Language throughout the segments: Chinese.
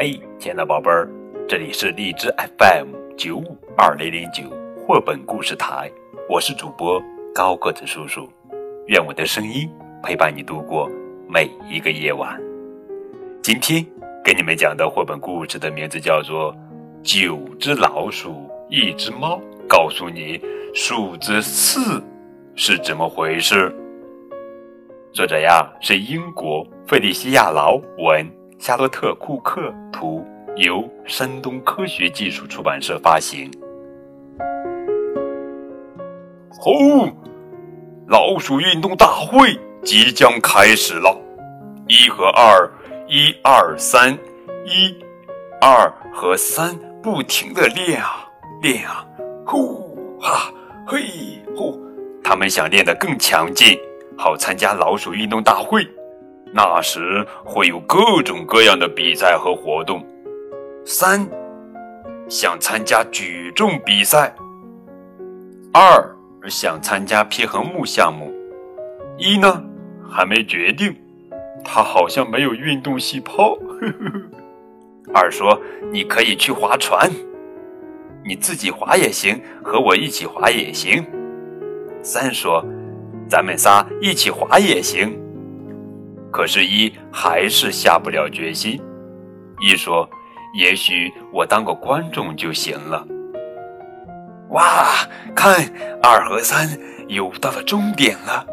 嘿，亲爱的宝贝儿，这里是荔枝 FM 九五二零零九绘本故事台，我是主播高个子叔叔。愿我的声音陪伴你度过每一个夜晚。今天给你们讲的绘本故事的名字叫做《九只老鼠，一只猫》，告诉你数字四是怎么回事。作者呀是英国费利西亚劳文、夏洛特库克图，由山东科学技术出版社发行。吼！老鼠运动大会即将开始了，一和二，一二三，一、二和三不停的练啊练啊，呼哈嘿呼，他们想练得更强劲。好参加老鼠运动大会，那时会有各种各样的比赛和活动。三，想参加举重比赛。二，想参加平衡木项目。一呢，还没决定，他好像没有运动细胞。二说：“你可以去划船，你自己划也行，和我一起划也行。”三说。咱们仨一起划也行，可是，一还是下不了决心。一说，也许我当个观众就行了。哇，看，二和三游到了终点了。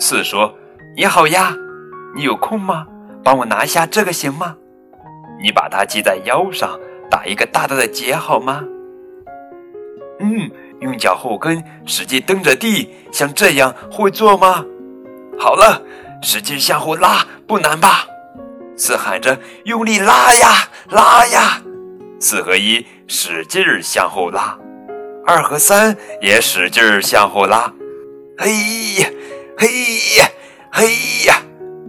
四说，你好呀，你有空吗？帮我拿下这个行吗？你把它系在腰上，打一个大大的结好吗？嗯。用脚后跟使劲蹬着地，像这样会做吗？好了，使劲向后拉，不难吧？四喊着用力拉呀拉呀，四和一使劲向后拉，二和三也使劲向后拉。嘿呀嘿呀嘿呀，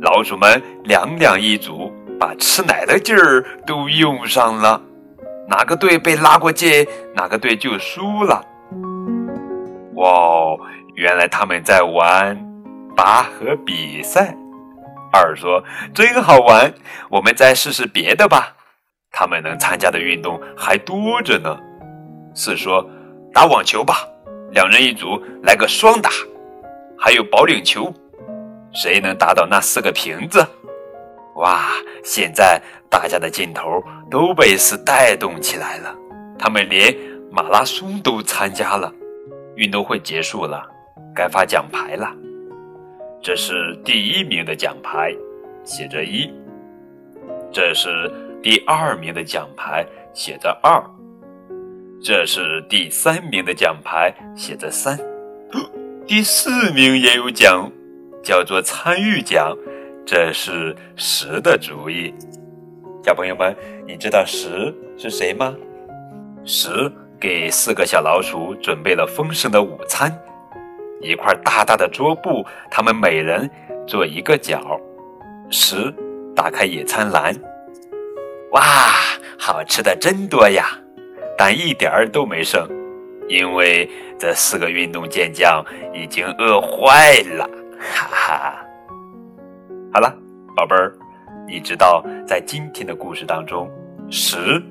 老鼠们两两一组，把吃奶的劲儿都用上了。哪个队被拉过界，哪个队就输了。哇，原来他们在玩拔河比赛。二说真好玩，我们再试试别的吧。他们能参加的运动还多着呢。四说打网球吧，两人一组，来个双打。还有保龄球，谁能打倒那四个瓶子？哇，现在大家的劲头都被四带动起来了，他们连马拉松都参加了。运动会结束了，该发奖牌了。这是第一名的奖牌，写着一；这是第二名的奖牌，写着二；这是第三名的奖牌，写着三。第四名也有奖，叫做参与奖，这是十的主意。小朋友们，你知道十是谁吗？十。给四个小老鼠准备了丰盛的午餐，一块大大的桌布，他们每人坐一个角。十，打开野餐篮，哇，好吃的真多呀！但一点儿都没剩，因为这四个运动健将已经饿坏了。哈哈！好了，宝贝儿，你知道在今天的故事当中，十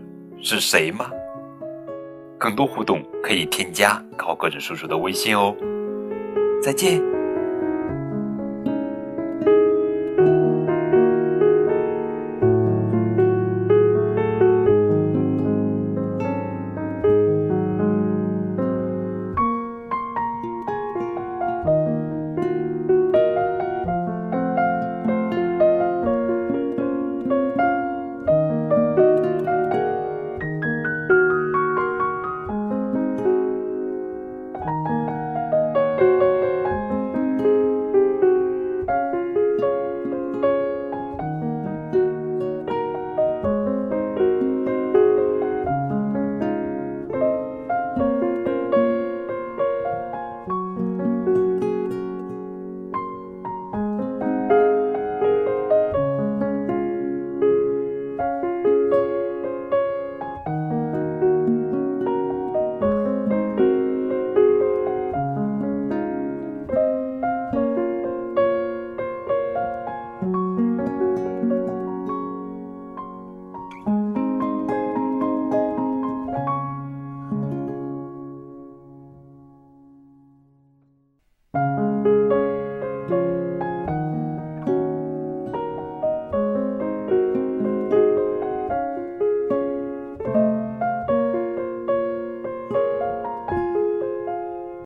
是谁吗？更多互动可以添加高个子叔叔的微信哦，再见。